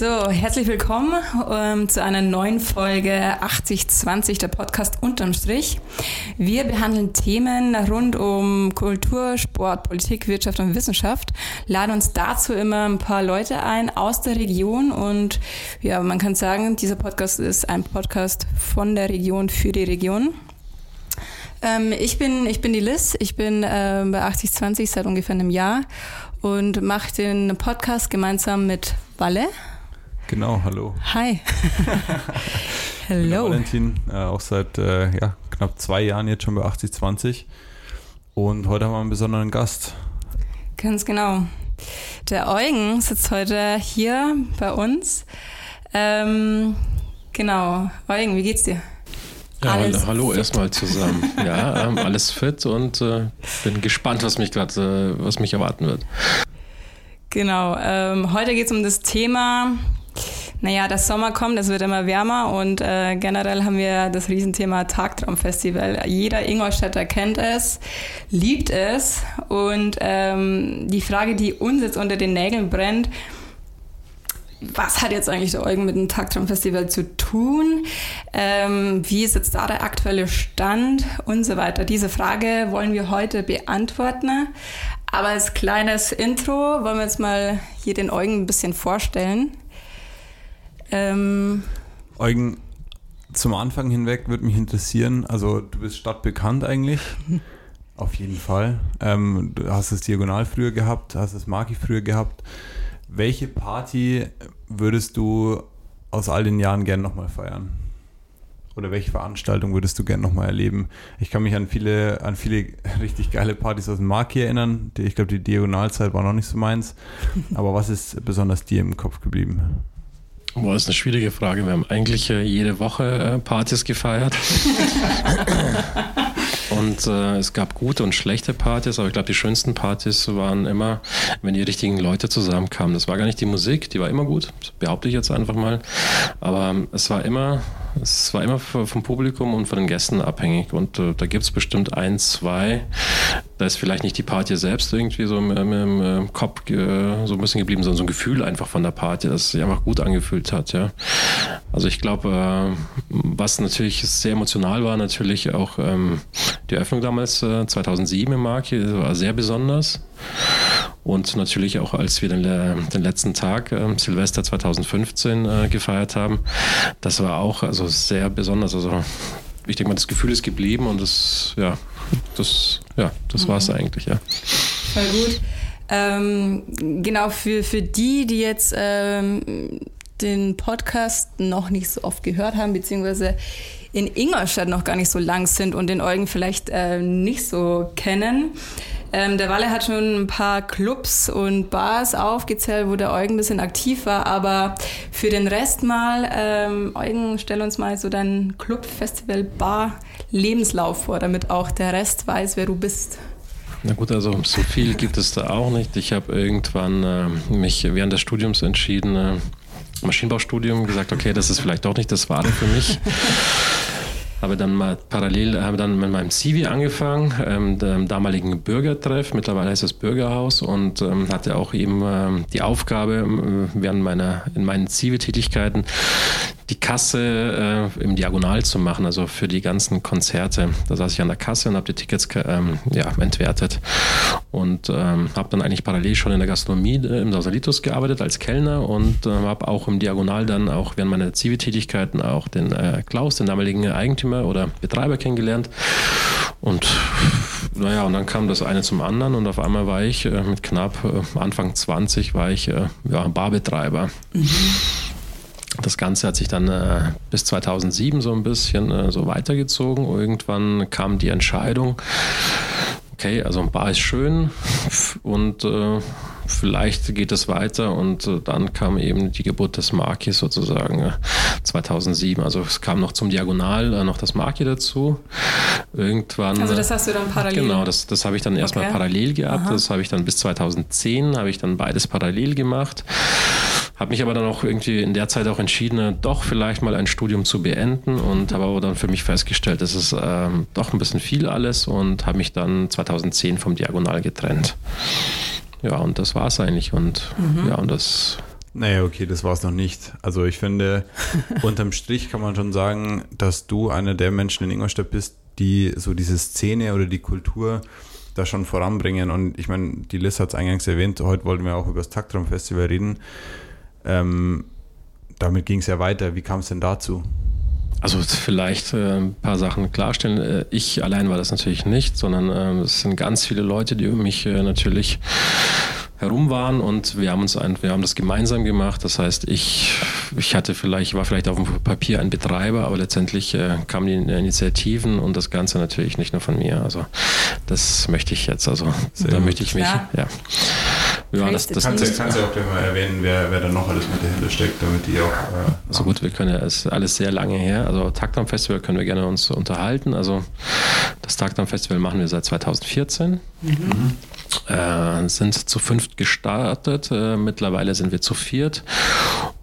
So, herzlich willkommen ähm, zu einer neuen Folge 8020, der Podcast unterm Strich. Wir behandeln Themen rund um Kultur, Sport, Politik, Wirtschaft und Wissenschaft, laden uns dazu immer ein paar Leute ein aus der Region und ja, man kann sagen, dieser Podcast ist ein Podcast von der Region für die Region. Ähm, ich, bin, ich bin die Liz, ich bin äh, bei 8020 seit ungefähr einem Jahr und mache den Podcast gemeinsam mit Walle. Genau, hallo. Hi. Hallo. Valentin, äh, auch seit äh, ja, knapp zwei Jahren jetzt schon bei 8020. Und heute haben wir einen besonderen Gast. Ganz genau. Der Eugen sitzt heute hier bei uns. Ähm, genau. Eugen, wie geht's dir? Ja, alles hallo fit. erstmal zusammen. Ja, ähm, alles fit und äh, bin gespannt, was mich gerade, äh, was mich erwarten wird. Genau. Ähm, heute geht es um das Thema naja, der Sommer kommt, es wird immer wärmer und äh, generell haben wir das Riesenthema Tagtraumfestival. Jeder Ingolstädter kennt es, liebt es und ähm, die Frage, die uns jetzt unter den Nägeln brennt, was hat jetzt eigentlich der Eugen mit dem Tagtraumfestival zu tun? Ähm, wie ist jetzt da der aktuelle Stand und so weiter? Diese Frage wollen wir heute beantworten. Aber als kleines Intro wollen wir jetzt mal hier den Eugen ein bisschen vorstellen. Ähm, Eugen, zum Anfang hinweg würde mich interessieren, also du bist stadtbekannt eigentlich. Auf jeden Fall. Ähm, du hast das Diagonal früher gehabt, hast das Maki früher gehabt. Welche Party würdest du aus all den Jahren gern nochmal feiern? Oder welche Veranstaltung würdest du gern nochmal erleben? Ich kann mich an viele, an viele richtig geile Partys aus dem Maki erinnern. Ich glaube, die Diagonalzeit war noch nicht so meins. Aber was ist besonders dir im Kopf geblieben? Boah, ist eine schwierige Frage. Wir haben eigentlich äh, jede Woche äh, Partys gefeiert. und äh, es gab gute und schlechte Partys, aber ich glaube, die schönsten Partys waren immer, wenn die richtigen Leute zusammenkamen. Das war gar nicht die Musik, die war immer gut, behaupte ich jetzt einfach mal. Aber ähm, es war immer es war immer vom Publikum und von den Gästen abhängig. Und äh, da gibt es bestimmt ein, zwei. Da ist vielleicht nicht die Party selbst irgendwie so im, im, im Kopf äh, so ein bisschen geblieben, sondern so ein Gefühl einfach von der Party, dass es sich einfach gut angefühlt hat. Ja. Also ich glaube, äh, was natürlich sehr emotional war, natürlich auch ähm, die Eröffnung damals 2007 äh, im Markt, war sehr besonders. Und natürlich auch, als wir den, den letzten Tag, äh, Silvester 2015, äh, gefeiert haben, das war auch also sehr besonders. Also ich denke mal, das Gefühl ist geblieben und das, ja, das, ja, das mhm. war es eigentlich, ja. Voll gut. Ähm, genau, für, für die, die jetzt ähm, den Podcast noch nicht so oft gehört haben, beziehungsweise in Ingolstadt noch gar nicht so lang sind und den Eugen vielleicht äh, nicht so kennen. Ähm, der Walle hat schon ein paar Clubs und Bars aufgezählt, wo der Eugen ein bisschen aktiv war, aber für den Rest mal, ähm, Eugen, stell uns mal so deinen Club, Festival, Bar, Lebenslauf vor, damit auch der Rest weiß, wer du bist. Na gut, also so viel gibt es da auch nicht. Ich habe irgendwann äh, mich während des Studiums entschieden, äh, Maschinenbaustudium, gesagt, okay, das ist vielleicht doch nicht das Wahre für mich. Habe dann mal parallel, habe dann mit meinem CV angefangen, ähm, dem damaligen Bürgertreff, mittlerweile heißt es Bürgerhaus und ähm, hatte auch eben ähm, die Aufgabe, äh, während meiner, in meinen CV-Tätigkeiten die Kasse äh, im Diagonal zu machen, also für die ganzen Konzerte. Da saß ich an der Kasse und habe die Tickets ähm, ja, entwertet. Und ähm, habe dann eigentlich parallel schon in der Gastronomie äh, im Sausalitos gearbeitet als Kellner und äh, habe auch im Diagonal dann auch während meiner Ziviltätigkeiten auch den äh, Klaus, den damaligen Eigentümer oder Betreiber kennengelernt. Und naja, und dann kam das eine zum anderen und auf einmal war ich äh, mit knapp äh, Anfang 20 war ich ja, Barbetreiber. Mhm. Das Ganze hat sich dann äh, bis 2007 so ein bisschen äh, so weitergezogen. Irgendwann kam die Entscheidung, okay, also ein Bar ist schön und äh, vielleicht geht es weiter und äh, dann kam eben die Geburt des Marki sozusagen 2007. Äh, also es kam noch zum Diagonal äh, noch das Marki dazu. Irgendwann. Also das hast du dann parallel? Genau, das, das habe ich dann erstmal okay. parallel gehabt. Aha. Das habe ich dann bis 2010 habe ich dann beides parallel gemacht. Habe mich aber dann auch irgendwie in der Zeit auch entschieden, doch vielleicht mal ein Studium zu beenden und habe aber dann für mich festgestellt, das ist ähm, doch ein bisschen viel alles und habe mich dann 2010 vom Diagonal getrennt. Ja, und das war es eigentlich. Und mhm. ja, und das Naja, okay, das war es noch nicht. Also ich finde, unterm Strich kann man schon sagen, dass du einer der Menschen in Ingolstadt bist, die so diese Szene oder die Kultur da schon voranbringen. Und ich meine, die Liz hat es eingangs erwähnt, heute wollten wir auch über das Taktraum-Festival reden. Ähm, damit ging es ja weiter. Wie kam es denn dazu? Also vielleicht äh, ein paar Sachen klarstellen. Äh, ich allein war das natürlich nicht, sondern äh, es sind ganz viele Leute, die mich äh, natürlich herum waren und wir haben uns ein, wir haben das gemeinsam gemacht. Das heißt, ich, ich hatte vielleicht, war vielleicht auf dem Papier ein Betreiber, aber letztendlich äh, kamen die Initiativen und das Ganze natürlich nicht nur von mir. Also das möchte ich jetzt, also Sehr da gut. möchte ich mich, ja. ja. Ja, das, das kannst, du, kannst du auch gleich mal erwähnen, wer, wer da noch alles mit dahinter steckt, damit die auch. Äh, also gut, wir können ja, es ist alles sehr lange her. Also Taktam Festival können wir gerne uns unterhalten. Also das Taktam Festival machen wir seit 2014. Mhm. Äh, sind zu fünft gestartet. Äh, mittlerweile sind wir zu viert.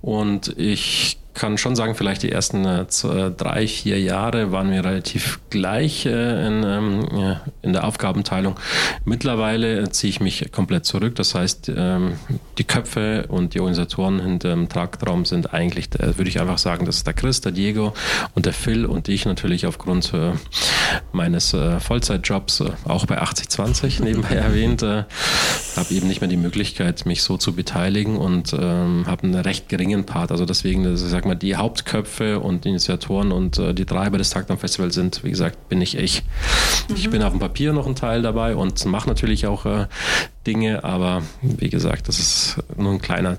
Und ich kann schon sagen, vielleicht die ersten äh, äh, drei, vier Jahre waren wir relativ gleich äh, in, ähm, in der Aufgabenteilung. Mittlerweile ziehe ich mich komplett zurück. Das heißt, ähm, die Köpfe und die Organisatoren hinter dem Tragtraum sind eigentlich, würde ich einfach sagen, das ist der Chris, der Diego und der Phil und ich natürlich aufgrund meines Vollzeitjobs, auch bei 8020 nebenbei erwähnt, habe eben nicht mehr die Möglichkeit, mich so zu beteiligen und ähm, habe einen recht geringen Part. Also deswegen, das ist mal, die Hauptköpfe und Initiatoren und äh, die Treiber des Tagdown Festivals sind, wie gesagt, bin ich ich. Mhm. Ich bin auf dem Papier noch ein Teil dabei und mache natürlich auch äh, Dinge, aber wie gesagt, das ist nur ein kleiner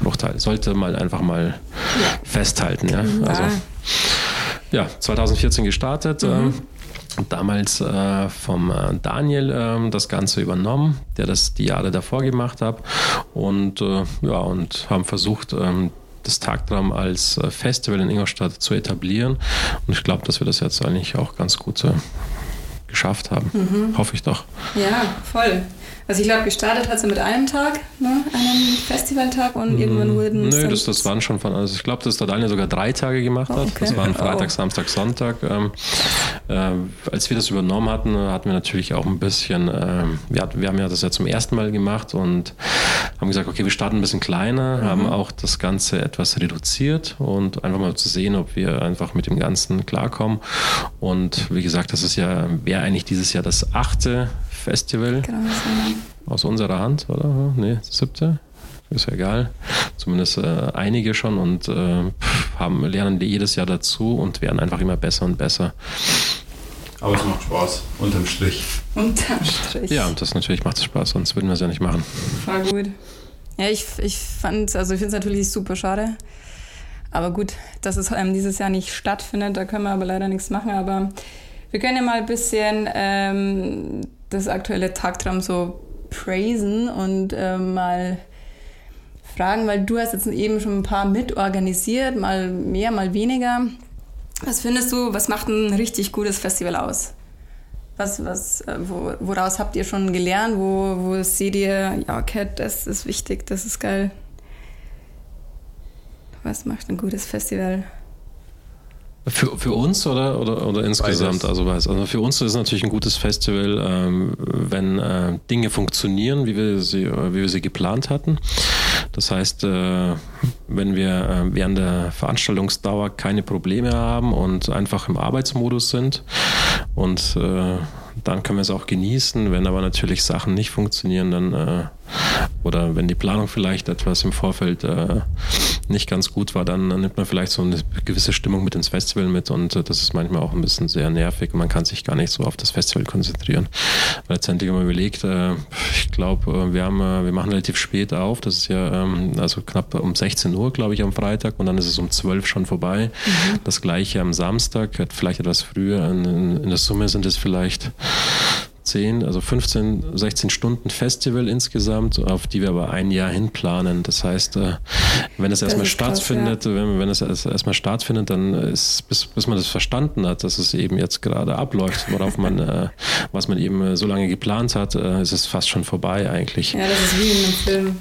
Bruchteil. Sollte mal einfach mal ja. festhalten. Ja? ja. Also, ja, 2014 gestartet. Mhm. Ähm, damals äh, vom äh, Daniel äh, das Ganze übernommen, der das die Jahre davor gemacht hat und äh, ja und haben versucht ähm, das Tagtraum als äh, Festival in Ingolstadt zu etablieren. Und ich glaube, dass wir das jetzt eigentlich auch ganz gut äh, geschafft haben. Mhm. Hoffe ich doch. Ja, voll. Also ich glaube, gestartet hat sie mit einem Tag, ne? einem Festivaltag und irgendwann wurden Nö, das, das waren schon von, also ich glaube, dass der Daniel sogar drei Tage gemacht hat. Oh, okay. Das waren Freitag, oh. Samstag, Sonntag. Ähm, äh, als wir das übernommen hatten, hatten wir natürlich auch ein bisschen, äh, wir, wir haben ja das ja zum ersten Mal gemacht und haben gesagt, okay, wir starten ein bisschen kleiner, mhm. haben auch das Ganze etwas reduziert und einfach mal zu sehen, ob wir einfach mit dem Ganzen klarkommen. Und wie gesagt, das ist ja, wäre eigentlich dieses Jahr das achte Festival. Genau, aus unserer Hand, oder? Nee, das siebte? Ist ja egal. Zumindest äh, einige schon und äh, haben, lernen jedes Jahr dazu und werden einfach immer besser und besser. Aber es macht Spaß, unterm Strich. Unterm Strich. Ja, und das natürlich macht es Spaß, sonst würden wir es ja nicht machen. War gut. Ja, ich, ich fand, also ich finde es natürlich super schade. Aber gut, dass es ähm, dieses Jahr nicht stattfindet, da können wir aber leider nichts machen. Aber wir können ja mal ein bisschen ähm, das aktuelle Tagtraum so praisen und äh, mal fragen, weil du hast jetzt eben schon ein paar mitorganisiert, mal mehr, mal weniger. Was findest du, was macht ein richtig gutes Festival aus? Was, was, äh, wo, woraus habt ihr schon gelernt? Wo, wo seht ihr, ja, okay, das ist wichtig, das ist geil? Was macht ein gutes Festival? Für, für uns oder, oder, oder insgesamt? Also, also für uns ist es natürlich ein gutes Festival, ähm, wenn äh, Dinge funktionieren, wie wir, sie, wie wir sie geplant hatten. Das heißt, äh, wenn wir äh, während der Veranstaltungsdauer keine Probleme haben und einfach im Arbeitsmodus sind und äh, dann können wir es auch genießen. Wenn aber natürlich Sachen nicht funktionieren, dann äh, oder wenn die Planung vielleicht etwas im Vorfeld äh, nicht ganz gut war, dann, dann, nimmt man vielleicht so eine gewisse Stimmung mit ins Festival mit und äh, das ist manchmal auch ein bisschen sehr nervig man kann sich gar nicht so auf das Festival konzentrieren. Weil letztendlich, wenn man überlegt, äh, ich glaube, äh, wir haben, äh, wir machen relativ spät auf, das ist ja ähm, also knapp um 16 Uhr, glaube ich, am Freitag und dann ist es um 12 schon vorbei. Mhm. Das gleiche am Samstag, vielleicht etwas früher. In, in, in der Summe sind es vielleicht 10, also 15, 16 Stunden Festival insgesamt, auf die wir aber ein Jahr hinplanen. Das heißt, äh, wenn es erstmal stattfindet, krass, ja. wenn, wenn es erstmal stattfindet, dann ist, bis, bis man das verstanden hat, dass es eben jetzt gerade abläuft, worauf man, äh, was man eben so lange geplant hat, äh, ist es fast schon vorbei eigentlich. Ja, das ist wie in einem Film.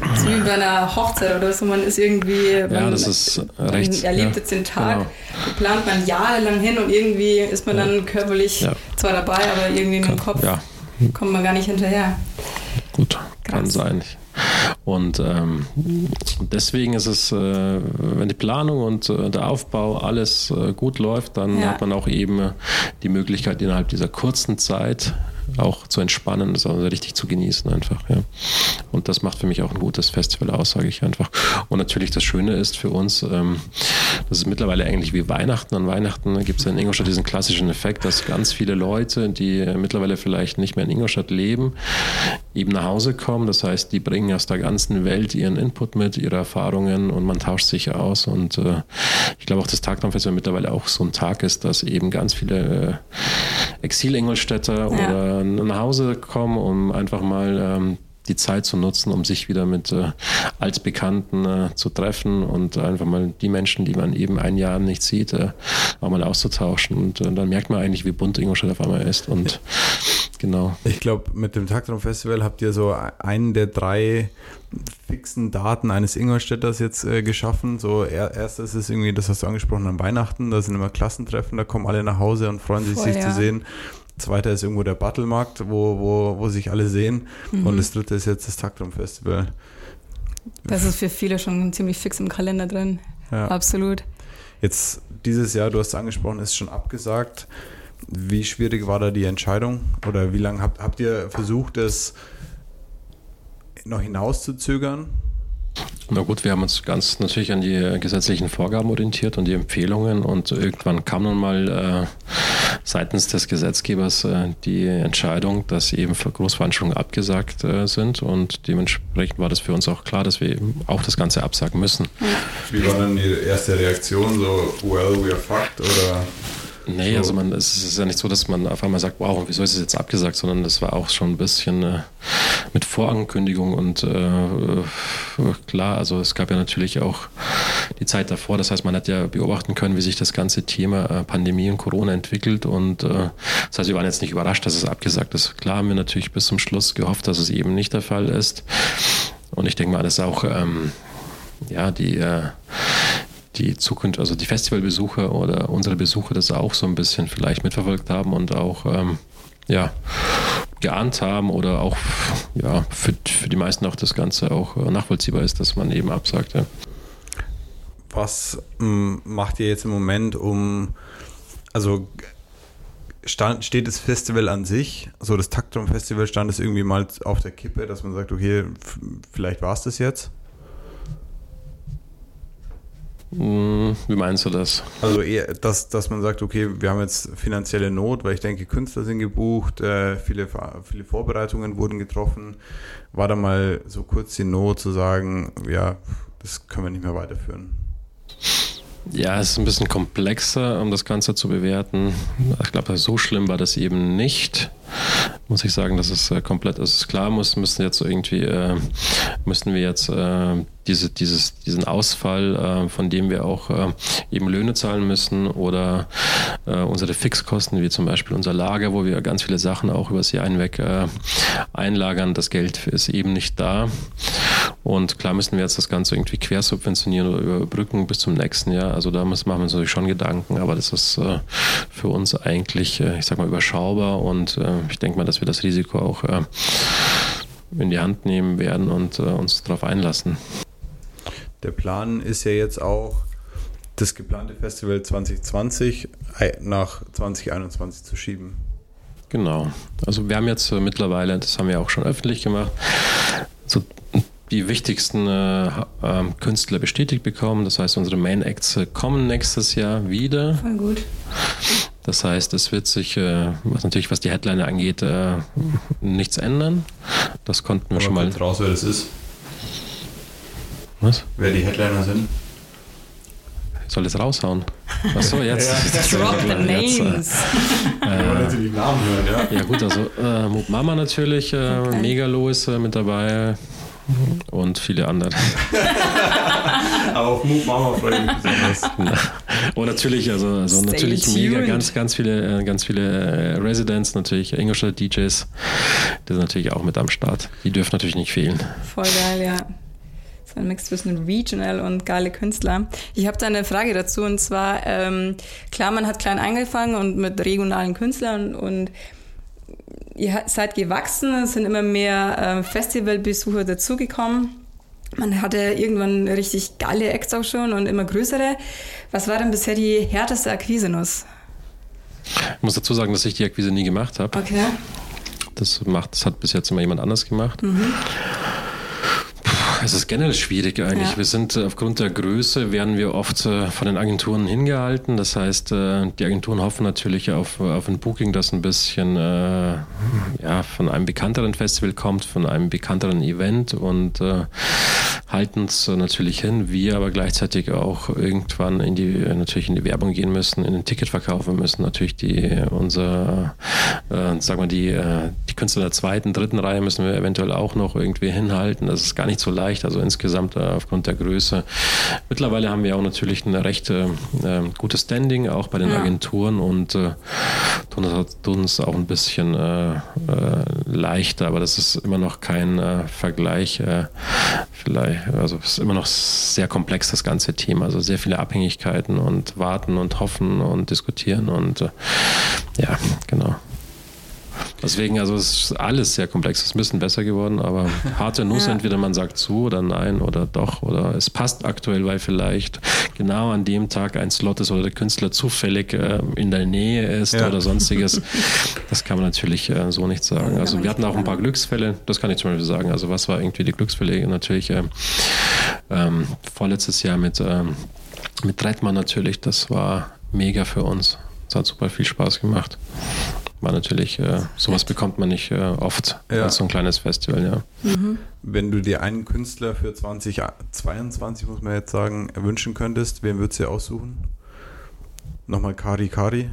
Das ist wie bei einer Hochzeit oder so. Man ist irgendwie. Man, ja, das ist recht. Man erlebt ja, jetzt den Tag, genau. plant man jahrelang hin und irgendwie ist man ja. dann körperlich ja. zwar dabei, aber irgendwie mit dem Kopf kommt man gar nicht hinterher. Gut, Krass. kann sein. Und ähm, deswegen ist es, äh, wenn die Planung und äh, der Aufbau alles äh, gut läuft, dann ja. hat man auch eben die Möglichkeit innerhalb dieser kurzen Zeit auch zu entspannen, also richtig zu genießen einfach. Ja. Und das macht für mich auch ein gutes Festival aus, sage ich einfach. Und natürlich das Schöne ist für uns, ähm, das ist mittlerweile eigentlich wie Weihnachten. An Weihnachten gibt es in Ingolstadt diesen klassischen Effekt, dass ganz viele Leute, die mittlerweile vielleicht nicht mehr in Ingolstadt leben, eben nach Hause kommen. Das heißt, die bringen aus der ganzen Welt ihren Input mit, ihre Erfahrungen und man tauscht sich aus. Und äh, ich glaube auch, das Tagtraumfestival mittlerweile auch so ein Tag ist, dass eben ganz viele äh, Exil-Ingolstädter ja. oder nach Hause kommen, um einfach mal ähm, die Zeit zu nutzen, um sich wieder mit äh, Altbekannten äh, zu treffen und einfach mal die Menschen, die man eben ein Jahr nicht sieht, äh, auch mal auszutauschen. Und äh, dann merkt man eigentlich, wie bunt Ingolstadt auf einmal ist. Und genau. Ich glaube, mit dem Taktraum Festival habt ihr so einen der drei fixen Daten eines Ingolstädters jetzt äh, geschaffen. So er, erstes ist irgendwie, das hast du angesprochen, an Weihnachten, da sind immer Klassentreffen, da kommen alle nach Hause und freuen sich, Voll, sich ja. zu sehen. Zweiter ist irgendwo der Battlemarkt, wo, wo, wo sich alle sehen. Mhm. Und das dritte ist jetzt das Taktum Festival. Das ist für viele schon ziemlich fix im Kalender drin. Ja. Absolut. Jetzt dieses Jahr, du hast es angesprochen, ist schon abgesagt. Wie schwierig war da die Entscheidung? Oder wie lange habt, habt ihr versucht, es noch hinauszuzögern? Na gut, wir haben uns ganz natürlich an die gesetzlichen Vorgaben orientiert und die Empfehlungen und irgendwann kam nun mal äh, seitens des Gesetzgebers äh, die Entscheidung, dass eben Großveranstaltungen abgesagt äh, sind und dementsprechend war das für uns auch klar, dass wir eben auch das Ganze absagen müssen. Wie war dann die erste Reaktion? So, well, we are fucked oder? Nee, so. also man, es ist ja nicht so, dass man auf einmal sagt, wow, wieso ist es jetzt abgesagt, sondern das war auch schon ein bisschen äh, mit Vorankündigung und äh, klar, also es gab ja natürlich auch die Zeit davor, das heißt, man hat ja beobachten können, wie sich das ganze Thema äh, Pandemie und Corona entwickelt und äh, das heißt, wir waren jetzt nicht überrascht, dass es abgesagt ist. Klar haben wir natürlich bis zum Schluss gehofft, dass es eben nicht der Fall ist und ich denke mal, das ist auch ähm, ja, die äh, die Zukunft, also die Festivalbesucher oder unsere Besucher das auch so ein bisschen vielleicht mitverfolgt haben und auch ähm, ja, geahnt haben oder auch ja, für, für die meisten auch das Ganze auch äh, nachvollziehbar ist, dass man eben absagt. Ja. Was hm, macht ihr jetzt im Moment, um, also stand, steht das Festival an sich, so das Taktum Festival stand es irgendwie mal auf der Kippe, dass man sagt, okay, vielleicht war es das jetzt? Hm, wie meinst du das? Also eher, dass, dass man sagt, okay, wir haben jetzt finanzielle Not, weil ich denke, Künstler sind gebucht, äh, viele, viele Vorbereitungen wurden getroffen. War da mal so kurz die Not zu sagen, ja, das können wir nicht mehr weiterführen? Ja, es ist ein bisschen komplexer, um das Ganze zu bewerten. Ich glaube, so schlimm war das eben nicht. Muss ich sagen, dass es äh, komplett ist. Klar, muss, müssen jetzt irgendwie, äh, müssen wir jetzt äh, diese, dieses, diesen Ausfall, äh, von dem wir auch äh, eben Löhne zahlen müssen oder äh, unsere Fixkosten, wie zum Beispiel unser Lager, wo wir ganz viele Sachen auch übers Jahr hinweg äh, einlagern. Das Geld ist eben nicht da. Und klar müssen wir jetzt das Ganze irgendwie quersubventionieren oder überbrücken bis zum nächsten Jahr. Also da müssen, machen wir uns natürlich schon Gedanken, aber das ist äh, für uns eigentlich, äh, ich sag mal, überschaubar und äh, ich denke mal, dass wir das Risiko auch äh, in die Hand nehmen werden und äh, uns darauf einlassen. Der Plan ist ja jetzt auch, das geplante Festival 2020 nach 2021 zu schieben. Genau. Also wir haben jetzt äh, mittlerweile, das haben wir auch schon öffentlich gemacht, so die wichtigsten äh, äh, Künstler bestätigt bekommen. Das heißt, unsere Main Acts äh, kommen nächstes Jahr wieder. Voll gut. Das heißt, es wird sich, äh, was natürlich was die Headliner angeht, äh, nichts ändern. Das konnten wir Aber schon mal. raus, wer das ist. Was? Wer die Headliner sind. Ich soll das raushauen? Achso, jetzt. ja, drop the names. Äh, natürlich Namen hören, ja. Ja, gut, also äh, Mama natürlich, äh, okay. Megalo ist äh, mit dabei und viele andere. Aber auf Move Mama freue ich mich besonders. Und natürlich, also, also natürlich tuned. mega, ganz, ganz viele, äh, ganz viele äh, Residents, natürlich Ingolstadt DJs, die sind natürlich auch mit am Start. Die dürfen natürlich nicht fehlen. Voll geil, ja. So ein Mix zwischen Regional und geile Künstler. Ich habe da eine Frage dazu und zwar, ähm, klar, man hat klein angefangen und mit regionalen Künstlern und ihr seid gewachsen, es sind immer mehr äh, Festivalbesucher dazugekommen. man hatte irgendwann richtig geile Acts auch schon und immer größere. Was war denn bisher die härteste Akquise-Nuss? Ich muss dazu sagen, dass ich die Akquise nie gemacht habe. Okay. Das macht, das hat bis jetzt immer jemand anders gemacht. Mhm. Es ist generell schwierig eigentlich. Ja. Wir sind äh, aufgrund der Größe werden wir oft äh, von den Agenturen hingehalten. Das heißt, äh, die Agenturen hoffen natürlich auf, auf ein Booking, das ein bisschen ja, von einem bekannteren Festival kommt, von einem bekannteren Event und halten es natürlich hin. Wir aber gleichzeitig auch irgendwann in die natürlich in die Werbung gehen müssen, in den Ticketverkauf. Wir müssen natürlich die unser äh, sagen wir die die Künstler der zweiten, dritten Reihe müssen wir eventuell auch noch irgendwie hinhalten. Das ist gar nicht so leicht also insgesamt äh, aufgrund der Größe. Mittlerweile haben wir auch natürlich ein recht äh, gutes Standing, auch bei den ja. Agenturen und äh, tun, tun uns auch ein bisschen äh, äh, leichter, aber das ist immer noch kein äh, Vergleich. vielleicht, also es ist immer noch sehr komplex, das ganze Thema. Also sehr viele Abhängigkeiten und warten und hoffen und diskutieren und ja, genau. Deswegen, also es ist alles sehr komplex. Es ist ein bisschen besser geworden, aber harte Nuss, ja. entweder man sagt zu oder nein oder doch oder es passt aktuell, weil vielleicht genau an dem Tag ein Slot ist oder der Künstler zufällig äh, in der Nähe ist ja. oder sonstiges. Das kann man natürlich äh, so nicht sagen. Also wir hatten auch ein paar Glücksfälle, das kann ich zum Beispiel sagen. Also was war irgendwie die Glücksfälle? Natürlich äh, ähm, vorletztes Jahr mit, ähm, mit Reitmann natürlich, das war mega für uns. Es hat super viel Spaß gemacht war natürlich, äh, sowas bekommt man nicht äh, oft ja. als so ein kleines Festival, ja. Mhm. Wenn du dir einen Künstler für 2022, muss man jetzt sagen, wünschen könntest, wen würdest du aussuchen? Nochmal Kari Kari?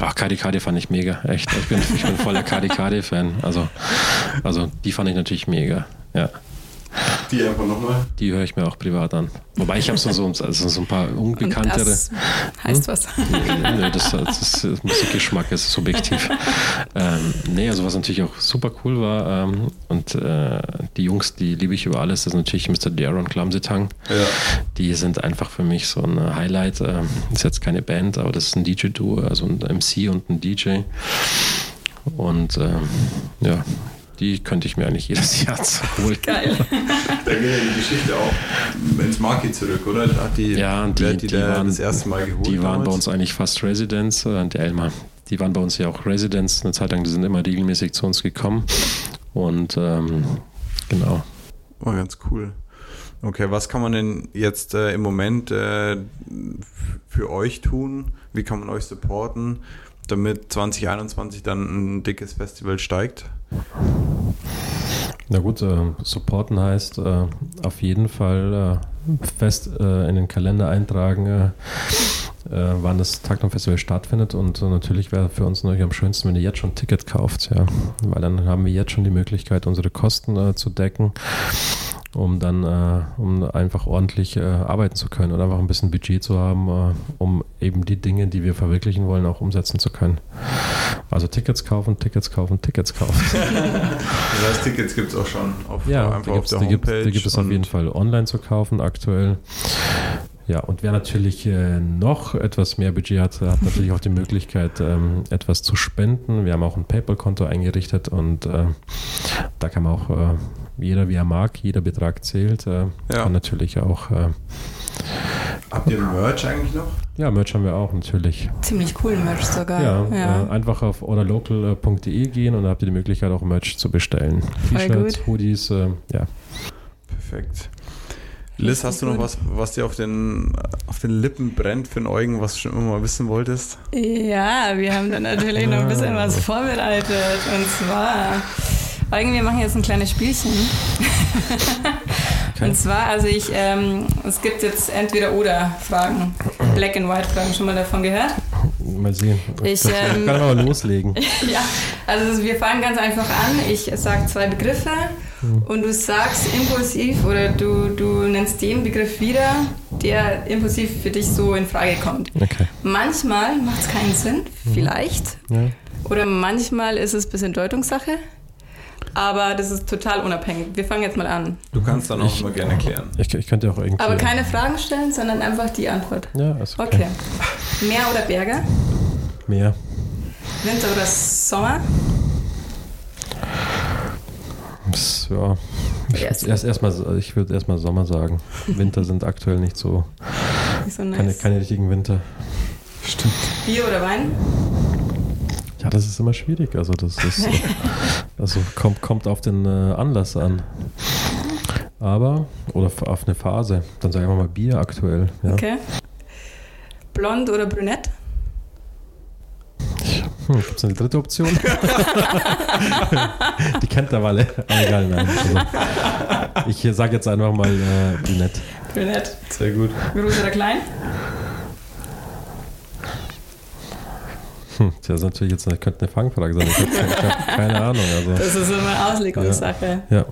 Ach, Kari Kari fand ich mega, echt. Ich bin, ich bin voller Kari Kari-Fan. Also, also die fand ich natürlich mega, ja. Die einfach nochmal? Die höre ich mir auch privat an. Wobei ich habe so, so, also so ein paar unbekanntere. Und das heißt hm? was? Nee, das, das, ist Musikgeschmack, ist subjektiv. ähm, nee, also was natürlich auch super cool war ähm, und äh, die Jungs, die liebe ich über alles, das ist natürlich Mr. Daron Klamsitang. Ja. Die sind einfach für mich so ein Highlight. Ähm, ist jetzt keine Band, aber das ist ein DJ-Duo, also ein MC und ein DJ. Und ähm, ja, die könnte ich mir eigentlich jedes Jahr holen. Geil. da geht ja die Geschichte auch ins Market zurück, oder? Hat die, ja, die, die, die waren, das erste Mal geholt. Die waren damals? bei uns eigentlich fast Residents, äh, die Elmar. Die waren bei uns ja auch Residents eine Zeit lang, die sind immer regelmäßig zu uns gekommen. Und ähm, genau. Oh, ganz cool. Okay, was kann man denn jetzt äh, im Moment äh, für euch tun? Wie kann man euch supporten, damit 2021 dann ein dickes Festival steigt? Na gut, äh, supporten heißt äh, auf jeden Fall äh, fest äh, in den Kalender eintragen, äh, äh, wann das Taktum Festival stattfindet. Und natürlich wäre für uns natürlich am schönsten, wenn ihr jetzt schon ein Ticket kauft, ja, weil dann haben wir jetzt schon die Möglichkeit, unsere Kosten zu decken um dann äh, um einfach ordentlich äh, arbeiten zu können und einfach ein bisschen Budget zu haben, äh, um eben die Dinge, die wir verwirklichen wollen, auch umsetzen zu können. Also Tickets kaufen, Tickets kaufen, Tickets kaufen. das heißt, Tickets gibt es auch schon auf, ja, einfach auf der Homepage. Die gibt es auf jeden Fall online zu kaufen aktuell. Ja, und wer natürlich äh, noch etwas mehr Budget hat, hat natürlich auch die Möglichkeit, ähm, etwas zu spenden. Wir haben auch ein PayPal-Konto eingerichtet und äh, da kann man auch äh, jeder wie er mag, jeder Betrag zählt. Äh, ja. Kann natürlich auch. Äh, Habt ihr Merch eigentlich noch? Ja, Merch haben wir auch natürlich. Ziemlich cool Merch sogar. Ja, ja. Äh, einfach auf orderlocal.de gehen und da habt ihr die Möglichkeit auch Merch zu bestellen. T-Shirts, Hoodies, äh, ja. Perfekt. Liz, hast du noch was, was dir auf den, auf den Lippen brennt für den Eugen, was du schon immer mal wissen wolltest? Ja, wir haben dann natürlich noch ein bisschen was vorbereitet. Und zwar Eugen, wir machen jetzt ein kleines Spielchen. Okay. Und zwar, also ich, ähm, es gibt jetzt entweder oder Fragen, Black and White Fragen, schon mal davon gehört? Mal sehen. Ich ähm, kann aber loslegen. ja, also wir fangen ganz einfach an. Ich sage zwei Begriffe mhm. und du sagst impulsiv oder du, du nennst den Begriff wieder, der impulsiv für dich so in Frage kommt. Okay. Manchmal macht es keinen Sinn, mhm. vielleicht. Ja. Oder manchmal ist es ein bisschen Deutungssache aber das ist total unabhängig. Wir fangen jetzt mal an. Du kannst dann auch ich, immer gerne erklären. Ich, ich könnte auch irgendwie. Aber keine Fragen stellen, sondern einfach die Antwort. Ja, ist okay. okay. Meer oder Berge? Meer. Winter oder Sommer? Ja, ich Erst- würde erst erstmal ich würde erstmal Sommer sagen. Winter sind aktuell nicht so Nicht so keine, nice. keine richtigen Winter. Stimmt. Bier oder Wein? Ja, das ist immer schwierig. Also das ist also kommt, kommt auf den äh, Anlass an. Aber, oder auf eine Phase. Dann sagen wir mal Bier aktuell. Ja. Okay. Blond oder brünett? Hm, Gibt es eine dritte Option? Die kennt der Walle. Aber egal, nein. Also, ich sage jetzt einfach mal äh, Brünett. Brünett. Sehr gut. Groß oder klein? Hm, das ist natürlich jetzt eine, könnte eine Fangfrage sein. Ich habe keine, Ahnung. Also, Das ist immer Auslegungssache. ja.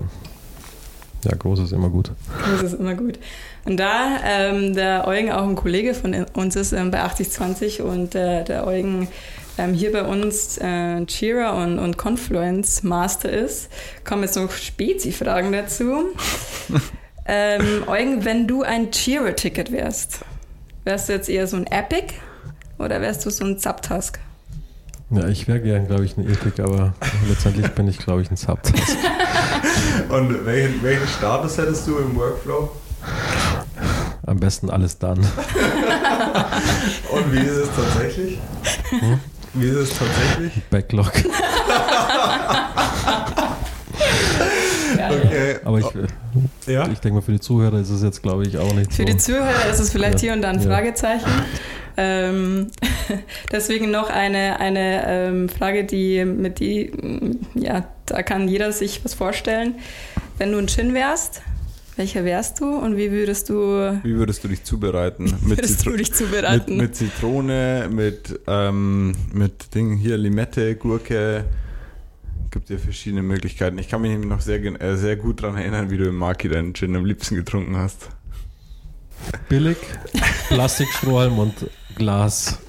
Ja, groß ist immer gut. Das ist immer gut. Und da ähm, der Eugen auch ein Kollege von uns ist ähm, bei 8020 und äh, der Eugen ähm, hier bei uns äh, Cheerer und, und Confluence Master ist, kommen jetzt noch Spezi-Fragen dazu. ähm, Eugen, wenn du ein Cheerer-Ticket wärst, wärst du jetzt eher so ein Epic oder wärst du so ein Zaptask? Ja, ich wäre gern, glaube ich, ein Epic, aber letztendlich bin ich, glaube ich, ein Sub. Und welchen, welchen Status hättest du im Workflow? Am besten alles dann. Und wie ist es tatsächlich? Hm? Wie ist es tatsächlich? Backlog. Okay. Aber ich, ja. ich denke mal, für die Zuhörer ist es jetzt, glaube ich, auch nicht Für so. die Zuhörer ist es vielleicht Ja. hier und da ein Ja. Fragezeichen. Ähm, deswegen noch eine, eine ähm, Frage, die mit die, ja, da kann jeder sich was vorstellen. Wenn du ein Gin wärst, welcher wärst du und wie würdest du, Wie würdest du dich zubereiten? Mit, würdest Zitro du dich mit, zubereiten? mit Zitrone, mit, ähm, mit Dingen hier, Limette, Gurke. Gibt ja verschiedene Möglichkeiten. Ich kann mich nämlich noch sehr, äh, sehr gut daran erinnern, wie du im Maki deinen Gin am liebsten getrunken hast. Billig, Plastikstrohhalm und Glas.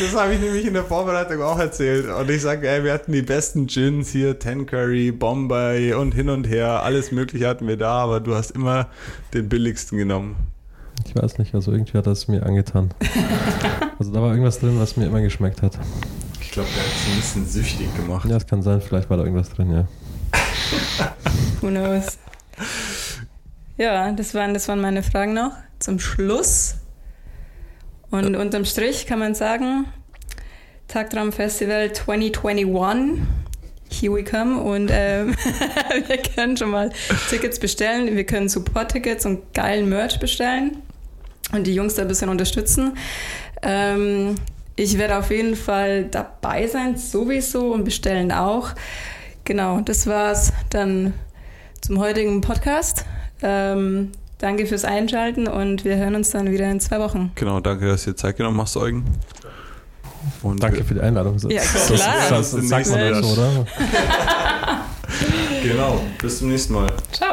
Das habe ich nämlich in der Vorbereitung auch erzählt. Und ich sage, ey, wir hatten die besten Gins hier, Ten Curry, Bombay und hin und her. Alles Mögliche hatten wir da, aber du hast immer den billigsten genommen. Ich weiß nicht, also irgendwie hat das mir angetan. Also da war irgendwas drin, was mir immer geschmeckt hat. Ich glaube, der hat es ein bisschen süchtig gemacht. Ja, es kann sein, vielleicht war da irgendwas drin, ja. Who knows? Ja, das waren, das waren meine Fragen noch zum Schluss. Und unterm Strich kann man sagen, Tagtraum Festival 2021, here we come. Und ähm, wir können schon mal Tickets bestellen. Wir können Support-Tickets und geilen Merch bestellen und die Jungs da ein bisschen unterstützen. Ähm, ich werde auf jeden Fall dabei sein, sowieso und bestellen auch. Genau, das war's dann zum heutigen Podcast. Ähm, danke fürs Einschalten und wir hören uns dann wieder in zwei Wochen. Genau, danke, dass du dir Zeit genommen hast, Eugen. Und Danke für die Einladung. Ja, Das- klar. Das, das, sagt man so, oder? Genau, bis zum nächsten Mal. Ciao.